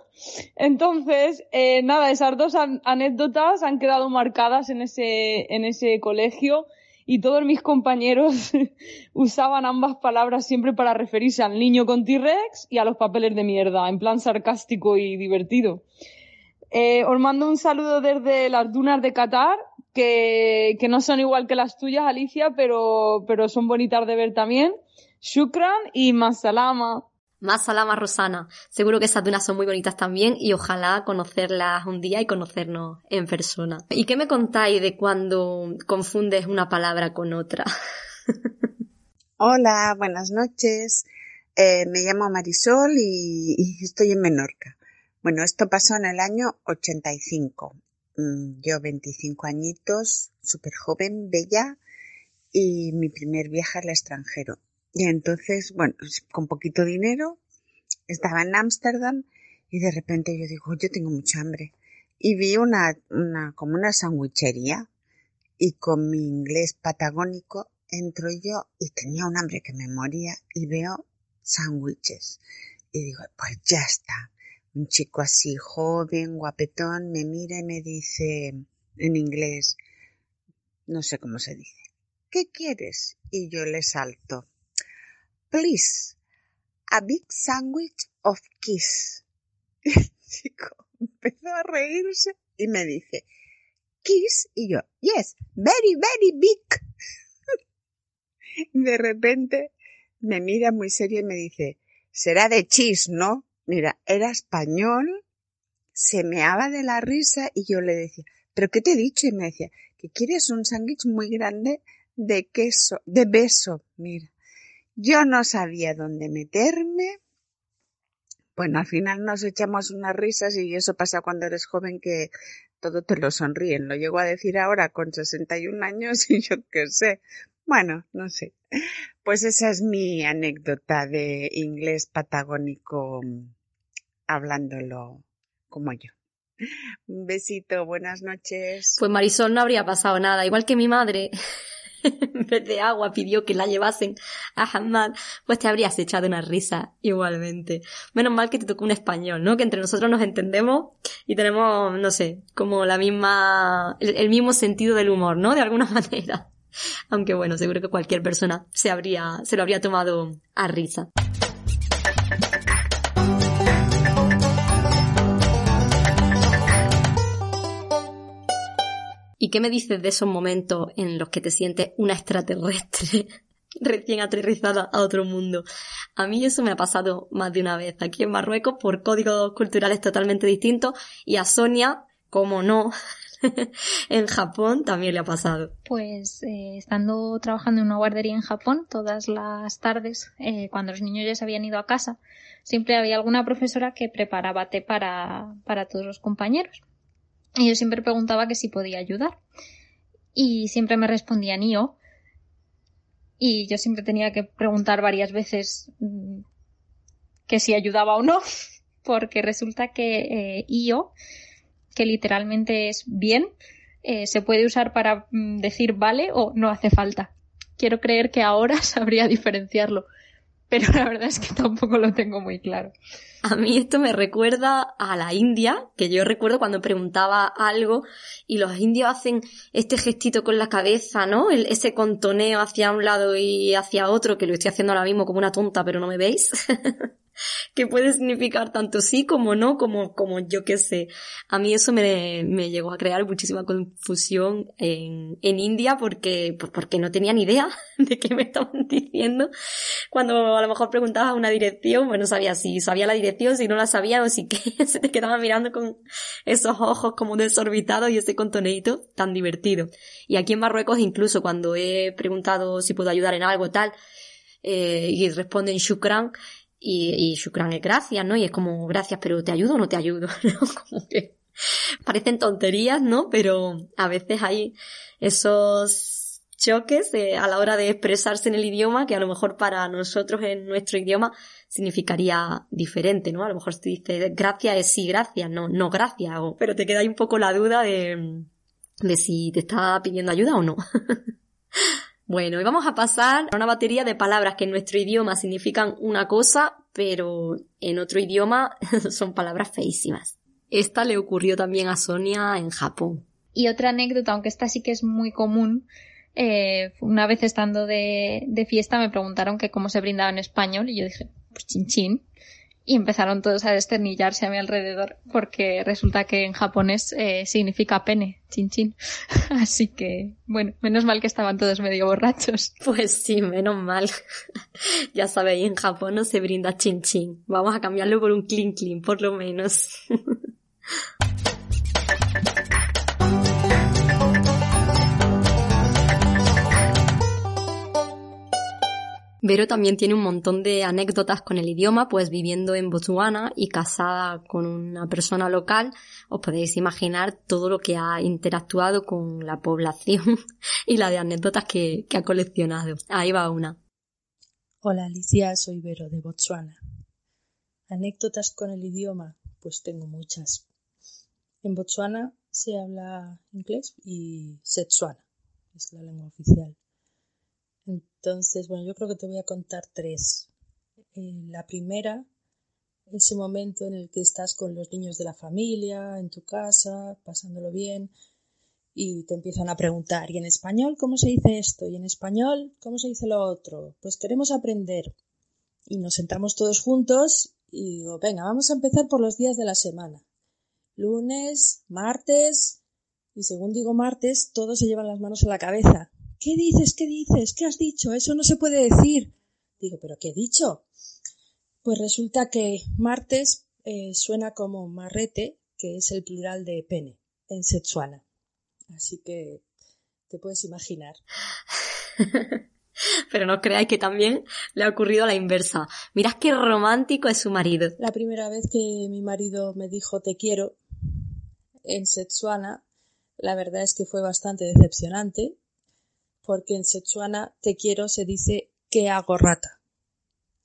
Entonces, nada, esas dos an anécdotas han quedado marcadas en ese, en ese colegio y todos mis compañeros usaban ambas palabras siempre para referirse al niño con T-Rex y a los papeles de mierda, en plan sarcástico y divertido. Eh, os mando un saludo desde las dunas de Qatar, que, que no son igual que las tuyas, Alicia, pero, pero son bonitas de ver también. Shukran y masalama. Más salama Rosana. Seguro que esas dunas son muy bonitas también y ojalá conocerlas un día y conocernos en persona. ¿Y qué me contáis de cuando confundes una palabra con otra? Hola, buenas noches. Eh, me llamo Marisol y, y, estoy en Menorca. Bueno, esto pasó en el año 85. Mm, yo 25 añitos, súper joven, bella y mi primer viaje al extranjero. Y entonces, bueno, con poquito dinero, estaba en Ámsterdam y de repente yo digo, yo tengo mucha hambre. Y vi una, una, como una sandwichería y con mi inglés patagónico entro yo y tenía un hambre que me moría y veo sándwiches. Y digo, pues ya está. Un chico así joven, guapetón, me mira y me dice en inglés, no sé cómo se dice, ¿qué quieres? Y yo le salto, Please, a big sandwich of kiss. El chico empezó a reírse y me dice, kiss, y yo, yes, very, very big. De repente me mira muy serio y me dice, será de cheese, ¿no? Mira, era español, se meaba de la risa y yo le decía, ¿pero qué te he dicho? Y me decía, que quieres un sándwich muy grande de queso, de beso, mira. Yo no sabía dónde meterme. Bueno, al final nos echamos unas risas y eso pasa cuando eres joven que todo te lo sonríen. Lo llego a decir ahora con 61 años y yo qué sé. Bueno, no sé. Pues esa es mi anécdota de inglés patagónico hablándolo como yo. Un besito, buenas noches. Pues Marisol no habría pasado nada, igual que mi madre. en vez de agua pidió que la llevasen a Hamad, pues te habrías echado una risa igualmente. Menos mal que te tocó un español, ¿no? Que entre nosotros nos entendemos y tenemos, no sé, como la misma, el, el mismo sentido del humor, ¿no? De alguna manera. Aunque bueno, seguro que cualquier persona se habría, se lo habría tomado a risa. ¿Y qué me dices de esos momentos en los que te sientes una extraterrestre recién aterrizada a otro mundo? A mí eso me ha pasado más de una vez aquí en Marruecos por códigos culturales totalmente distintos y a Sonia, como no, en Japón también le ha pasado. Pues eh, estando trabajando en una guardería en Japón, todas las tardes, eh, cuando los niños ya se habían ido a casa, siempre había alguna profesora que preparaba té para, para todos los compañeros. Y yo siempre preguntaba que si podía ayudar. Y siempre me respondían yo. Y yo siempre tenía que preguntar varias veces mm, que si ayudaba o no. Porque resulta que eh, IO, que literalmente es bien, eh, se puede usar para mm, decir vale o no hace falta. Quiero creer que ahora sabría diferenciarlo pero la verdad es que tampoco lo tengo muy claro. A mí esto me recuerda a la India, que yo recuerdo cuando preguntaba algo y los indios hacen este gestito con la cabeza, ¿no? Ese contoneo hacia un lado y hacia otro, que lo estoy haciendo ahora mismo como una tonta, pero no me veis. que puede significar tanto sí como no, como, como yo qué sé. A mí eso me, me llegó a crear muchísima confusión en, en India porque, pues porque no tenía ni idea de qué me estaban diciendo. Cuando a lo mejor preguntabas una dirección, bueno, sabía si sabía la dirección, si no la sabía o si que se te quedaba mirando con esos ojos como desorbitados y ese contoneito tan divertido. Y aquí en Marruecos incluso cuando he preguntado si puedo ayudar en algo tal, eh, y responden shukran, y, y Shukran es gracias, ¿no? Y es como, gracias, pero ¿te ayudo o no te ayudo? ¿no? Como que parecen tonterías, ¿no? Pero a veces hay esos choques a la hora de expresarse en el idioma que a lo mejor para nosotros en nuestro idioma significaría diferente, ¿no? A lo mejor si dices gracias es sí, gracias, no, no gracias, pero te queda ahí un poco la duda de, de si te está pidiendo ayuda o no. Bueno, y vamos a pasar a una batería de palabras que en nuestro idioma significan una cosa, pero en otro idioma son palabras feísimas. Esta le ocurrió también a Sonia en Japón. Y otra anécdota, aunque esta sí que es muy común, eh, una vez estando de, fiesta me preguntaron que cómo se brindaba en español y yo dije, pues chin chin. y empezaron todos a desternillarse a mi alrededor porque resulta que en japonés eh, significa pene, chin chin. Así que, bueno, menos mal que estaban todos medio borrachos. Pues sí, menos mal. ya sabéis, en Japón no se brinda chin chin. Vamos a cambiarlo por un clean clean, por lo menos. Vero también tiene un montón de anécdotas con el idioma, pues viviendo en Botswana y casada con una persona local, os podéis imaginar todo lo que ha interactuado con la población y la de anécdotas que, ha coleccionado. Ahí va una. Hola Alicia, soy Vero de Botswana. Anécdotas con el idioma, pues tengo muchas. En Botswana se habla inglés y Setsuana, es la lengua oficial. Entonces, bueno, yo creo que te voy a contar tres. Eh, la primera, ese momento en el que estás con los niños de la familia, en tu casa, pasándolo bien, y te empiezan a preguntar, ¿y en español cómo se dice esto? ¿Y en español cómo se dice lo otro? Pues queremos aprender. Y nos sentamos todos juntos y digo, venga, vamos a empezar por los días de la semana. Lunes, martes, y según digo martes, todos se llevan las manos a la cabeza. ¿Qué dices? ¿Qué dices? ¿Qué has dicho? Eso no se puede decir. Digo, ¿pero qué he dicho? Pues resulta que martes eh, suena como marrete, que es el plural de pene, en Setsuana. Así que te puedes imaginar. Pero no creáis que también le ha ocurrido la inversa. Mirad qué romántico es su marido. La primera vez que mi marido me dijo te quiero en Setsuana, la verdad es que fue bastante decepcionante, porque en Setsuana te quiero se dice que hago rata.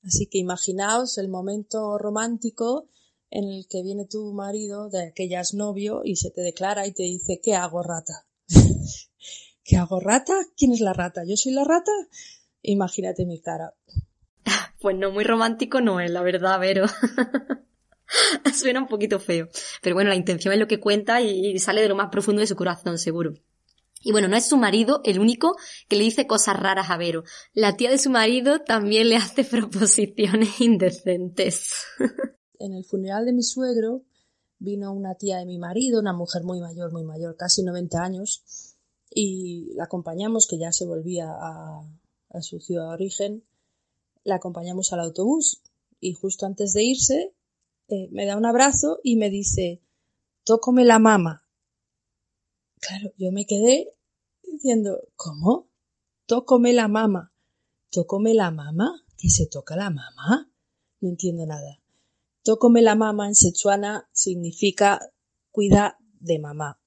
Así que imaginaos el momento romántico en el que viene tu marido de aquellas novio y se te declara y te dice ¿qué hago rata? ¿Qué hago rata? ¿Quién es la rata? ¿Yo soy la rata? Imagínate mi cara. Pues no, muy romántico no es, la verdad, Vero. Suena un poquito feo. Pero bueno, la intención es lo que cuenta y sale de lo más profundo de su corazón, seguro. Y bueno, no es su marido el único que le dice cosas raras a Vero. La tía de su marido también le hace proposiciones indecentes. en el funeral de mi suegro vino una tía de mi marido, una mujer muy mayor, muy mayor, casi 90 años, y la acompañamos, que ya se volvía a, su ciudad de origen, la acompañamos al autobús y justo antes de irse eh, me da un abrazo y me dice, tócome la mama. Claro, yo me quedé diciendo, ¿cómo? Tócome la mama. ¿Tócome la mama? ¿Que se toca la mama? No entiendo nada. Tócome la mama en Sechuana significa cuida de mamá.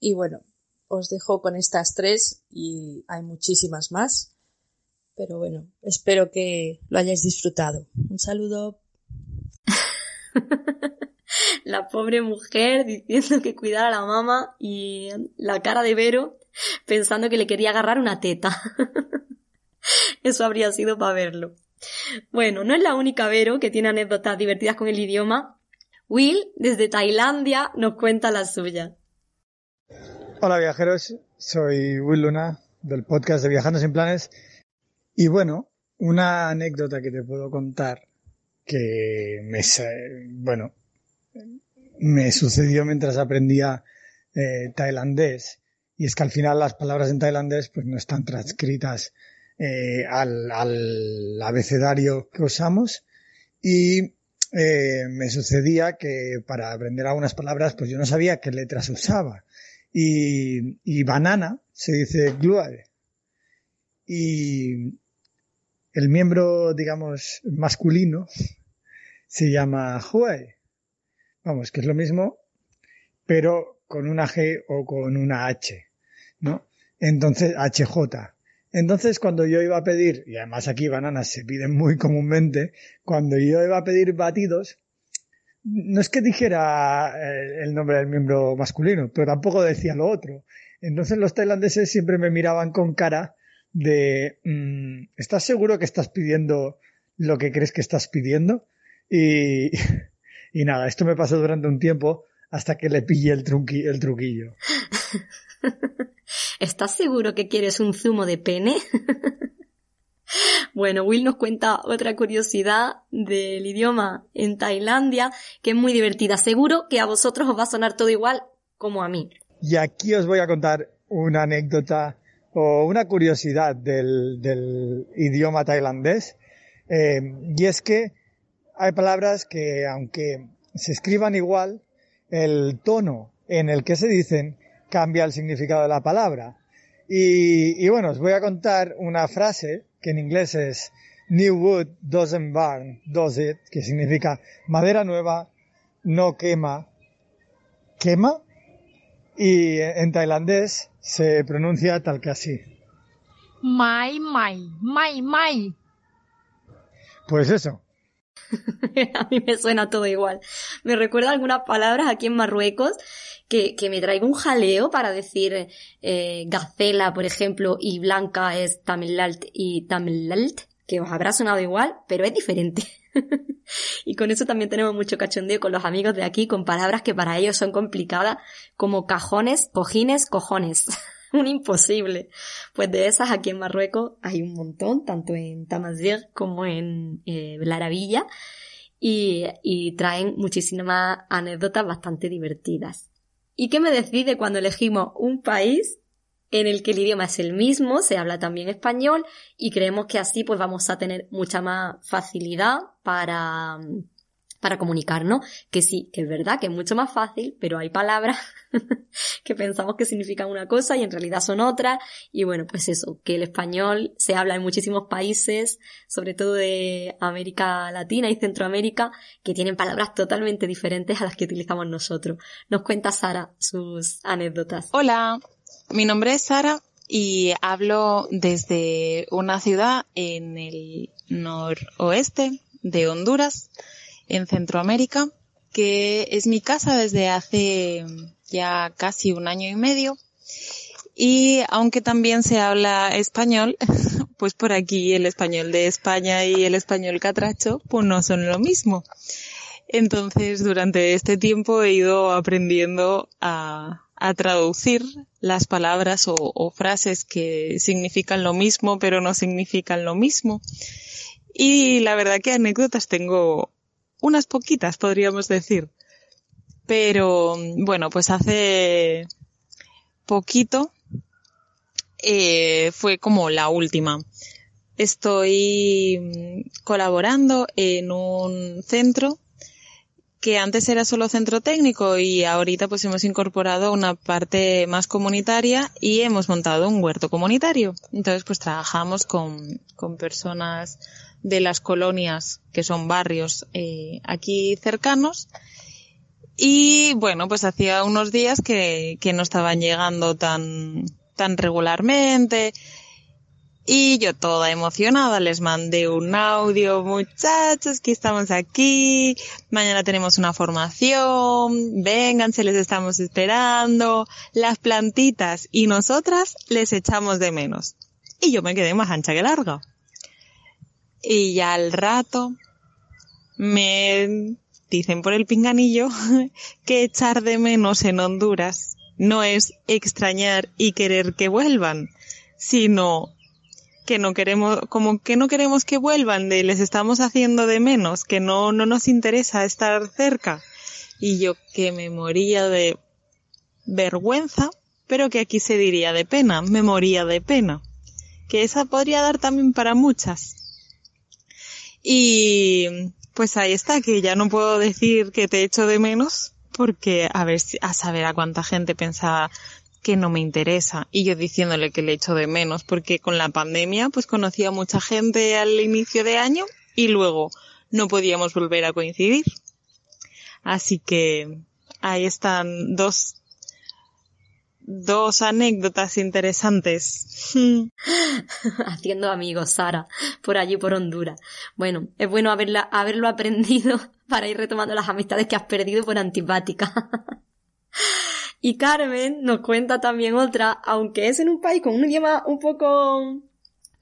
Y bueno, os dejo con estas tres y hay muchísimas más. Pero bueno, espero que lo hayáis disfrutado. Un saludo. la pobre mujer diciendo que cuidara a la mamá y la cara de Vero pensando que le quería agarrar una teta. Eso habría sido para verlo. Bueno, no es la única Vero que tiene anécdotas divertidas con el idioma. Will, desde Tailandia, nos cuenta la suya. Hola viajeros, soy Will Luna del podcast de Viajando sin Planes. Y bueno, una anécdota que te puedo contar que me, bueno, me sucedió mientras aprendía eh, tailandés. Y es que al final las palabras en tailandés pues no están transcritas eh, al, al, abecedario que usamos. Y eh, me sucedía que para aprender algunas palabras pues yo no sabía qué letras usaba. Y, y banana se dice gluade. Y el miembro digamos masculino se llama huay vamos que es lo mismo pero con una G o con una H, ¿no? Entonces, HJ. Entonces, cuando yo iba a pedir, y además aquí bananas se piden muy comúnmente, cuando yo iba a pedir batidos, no es que dijera eh, el nombre del miembro masculino, pero tampoco decía lo otro. Entonces los tailandeses siempre me miraban con cara de, mm, ¿estás seguro que estás pidiendo lo que crees que estás pidiendo? Y, y nada, esto me pasó durante un tiempo hasta que le pille el, el truquillo. ¿Estás seguro que quieres un zumo de pene? Bueno, Will nos cuenta otra curiosidad del idioma en Tailandia que es muy divertida. Seguro que a vosotros os va a sonar todo igual como a mí. Y aquí os voy a contar una anécdota o una curiosidad del, del idioma tailandés. Eh, y es que hay palabras que, aunque se escriban igual, el tono en el que se dicen cambia el significado de la palabra. Y, y bueno, os voy a contar una frase que en inglés es New wood doesn't burn, does it, que significa madera nueva no quema, quema, y en tailandés se pronuncia tal que así. Mai, mai, mai, mai. Pues eso. a mí me suena todo igual. Me recuerda algunas palabras aquí en Marruecos que, que me traigo un jaleo para decir eh, gacela, por ejemplo, y blanca es tamilalt y tamilalt, que os habrá sonado igual, pero es diferente. y con eso también tenemos mucho cachondeo con los amigos de aquí, con palabras que para ellos son complicadas, como cajones, cojines, cojones. un imposible. Pues de esas aquí en Marruecos hay un montón, tanto en Tamazigh como en eh, y, y traen muchísimas anécdotas bastante divertidas. ¿Y qué me decide cuando elegimos un país en el que el idioma es el mismo, se habla también español y creemos que así pues vamos a tener mucha más facilidad para, para comunicarnos, que sí, que es verdad que es mucho más fácil, pero hay palabras que pensamos que significan una cosa y en realidad son otras, y bueno, pues eso, que el español se habla en muchísimos países, sobre todo de América Latina y Centroamérica, que tienen palabras totalmente diferentes a las que utilizamos nosotros. Nos cuenta Sara sus anécdotas. Hola, mi nombre es Sara y hablo desde una ciudad en el noroeste de Honduras en Centroamérica, que es mi casa desde hace ya casi un año y medio. Y aunque también se habla español, pues por aquí el español de España y el español catracho, pues no son lo mismo. Entonces, durante este tiempo he ido aprendiendo a, a traducir las palabras o, o, frases que significan lo mismo, pero no significan lo mismo. Y la verdad que anécdotas tengo unas poquitas, podríamos decir. Pero bueno, pues hace poquito eh, fue como la última. Estoy colaborando en un centro que antes era solo centro técnico y ahorita pues hemos incorporado una parte más comunitaria y hemos montado un huerto comunitario. Entonces pues trabajamos con, con personas de las colonias, que son barrios eh, aquí cercanos. Y bueno, pues hacía unos días que, que no estaban llegando tan, tan regularmente. Y yo toda emocionada les mandé un audio, muchachos, que estamos aquí, mañana tenemos una formación, vengan, se les estamos esperando, las plantitas y nosotras les echamos de menos. Y yo me quedé más ancha que larga. Y ya al rato me dicen por el pinganillo que echar de menos en Honduras no es extrañar y querer que vuelvan, sino que no queremos, como que no queremos que vuelvan, de les estamos haciendo de menos, que no, no nos interesa estar cerca. Y yo que me moría de vergüenza, pero que aquí se diría de pena, me moría de pena. Que esa podría dar también para muchas. Y pues ahí está, que ya no puedo decir que te echo de menos, porque a ver si, a saber a cuánta gente pensaba que no me interesa y yo diciéndole que le echo de menos porque con la pandemia pues conocí a mucha gente al inicio de año y luego no podíamos volver a coincidir. Así que ahí están dos dos anécdotas interesantes. Haciendo amigos, Sara, por allí por Honduras. Bueno, es bueno haberla, haberlo aprendido para ir retomando las amistades que has perdido por antipática. y Carmen nos cuenta también otra, aunque es en un país con un idioma un poco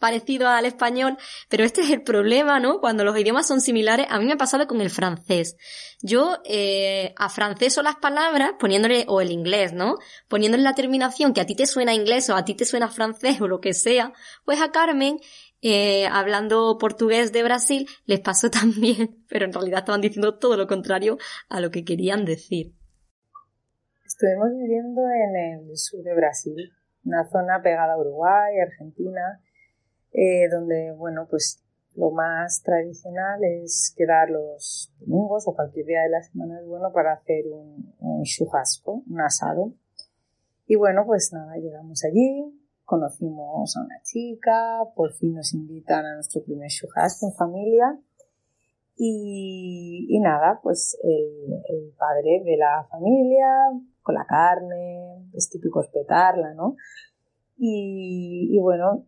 parecido al español, pero este es el problema, ¿no? Cuando los idiomas son similares, a mí me ha pasado con el francés. Yo eh, afranceso las palabras poniéndole, o el inglés, ¿no? Poniéndole la terminación que a ti te suena inglés o a ti te suena francés o lo que sea, pues a Carmen eh, hablando portugués de Brasil, les pasó también, pero en realidad estaban diciendo todo lo contrario a lo que querían decir. Estuvimos viviendo en el sur de Brasil, una zona pegada a Uruguay, Argentina, eh, donde, bueno, pues lo más tradicional es quedar los domingos o cualquier día de la semana es bueno para hacer un, un un asado. Y bueno, pues nada, llegamos allí, conocimos a una chica, por fin nos invitan a nuestro primer churrasco en familia. Y, y nada, pues el, el, padre de la familia, con la carne, es típico espetarla, ¿no? Y, y bueno,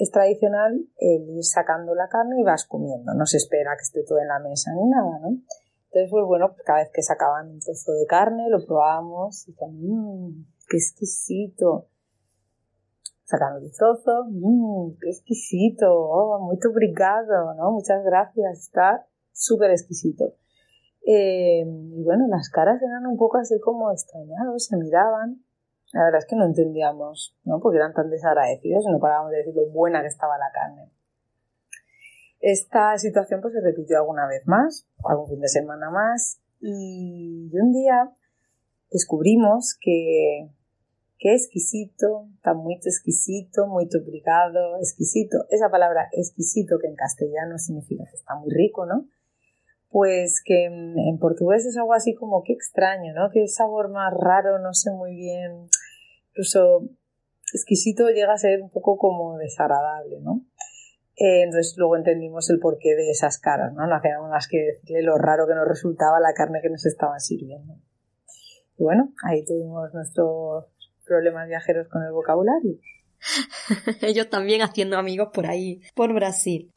es tradicional el ir sacando la carne y vas comiendo, no se espera que esté todo en la mesa ni nada, ¿no? Entonces, pues bueno, pues cada vez que sacaban un trozo de carne, lo probábamos y decían, mmm, qué exquisito. Sacaban un trozo, mmm, qué exquisito, oh, muy obrigado, ¿no? Muchas gracias, está súper exquisito. Eh, y bueno, las caras eran un poco así como extrañados, se miraban, la verdad es que no entendíamos, ¿no? Porque eran tan desagradecidos y no parábamos de decir lo buena que estaba la carne. Esta situación pues se repitió alguna vez más, algún fin de semana más, y un día descubrimos que qué exquisito, tan muy exquisito, muy obrigado, exquisito. Esa palabra exquisito que en castellano significa que está muy rico, ¿no? Pues que en, portugués es algo así como qué extraño, ¿no? Qué sabor más raro, no sé muy bien incluso exquisito llega a ser un poco como desagradable, ¿no? Eh, entonces luego entendimos el porqué de esas caras, ¿no? No hacíamos más que decirle lo raro que nos resultaba la carne que nos estaban sirviendo. Y bueno, ahí tuvimos nuestros problemas viajeros con el vocabulario. Ellos también haciendo amigos por ahí, por Brasil.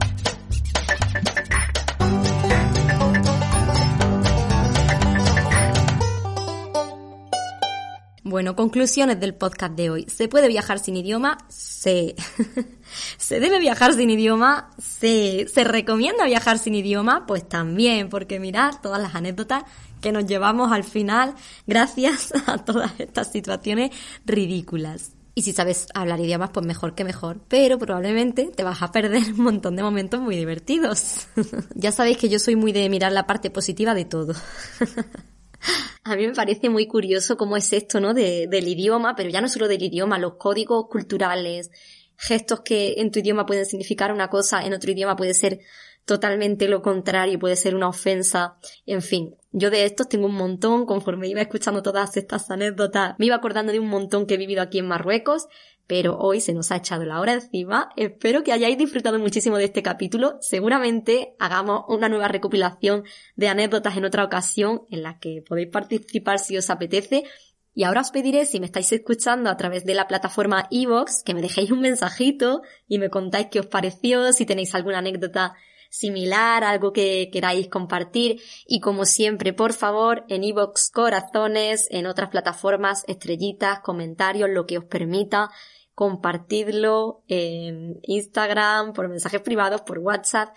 Bueno, conclusiones del podcast de hoy. ¿Se puede viajar sin idioma? Sí. ¿Se debe viajar sin idioma? Sí. ¿Se recomienda viajar sin idioma? Pues también, porque mirad todas las anécdotas que nos llevamos al final gracias a todas estas situaciones ridículas. Y si sabes hablar idiomas, pues mejor que mejor. Pero probablemente te vas a perder un montón de momentos muy divertidos. ya sabéis que yo soy muy de mirar la parte positiva de todo. A mí me parece muy curioso cómo es esto, ¿no? De, del idioma, pero ya no solo del idioma, los códigos culturales, gestos que en tu idioma pueden significar una cosa, en otro idioma puede ser totalmente lo contrario, puede ser una ofensa, en fin. Yo de estos tengo un montón, conforme iba escuchando todas estas anécdotas, me iba acordando de un montón que he vivido aquí en Marruecos, pero hoy se nos ha echado la hora encima. Espero que hayáis disfrutado muchísimo de este capítulo. Seguramente hagamos una nueva recopilación de anécdotas en otra ocasión en la que podéis participar si os apetece. Y ahora os pediré, si me estáis escuchando a través de la plataforma iVoox, que me dejéis un mensajito y me contáis qué os pareció, si tenéis alguna anécdota similar, algo que queráis compartir. Y como siempre, por favor, en iVoox corazones, en otras plataformas, estrellitas, comentarios, lo que os permita compartidlo en Instagram, por mensajes privados, por WhatsApp.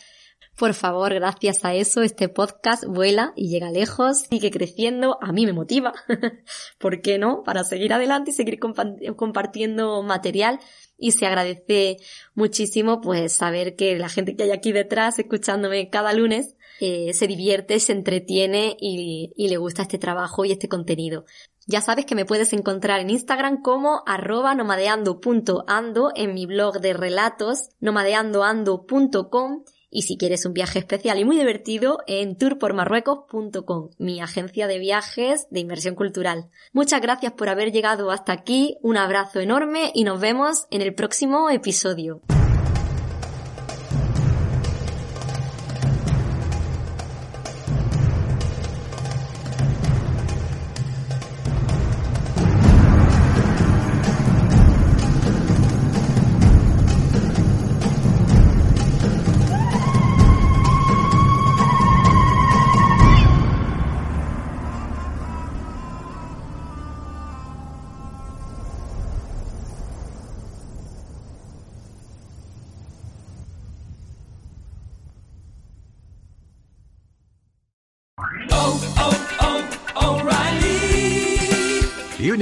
Por favor, gracias a eso, este podcast vuela y llega lejos, sigue creciendo, a mí me motiva, ¿por qué no? Para seguir adelante y seguir compartiendo material y se agradece muchísimo pues saber que la gente que hay aquí detrás escuchándome cada lunes eh, se divierte, se entretiene y, y le gusta este trabajo y este contenido. Ya sabes que me puedes encontrar en Instagram como arroba nomadeando.ando, en mi blog de relatos nomadeandoando.com y si quieres un viaje especial y muy divertido en tourpormarruecos.com, mi agencia de viajes de inversión cultural. Muchas gracias por haber llegado hasta aquí, un abrazo enorme y nos vemos en el próximo episodio.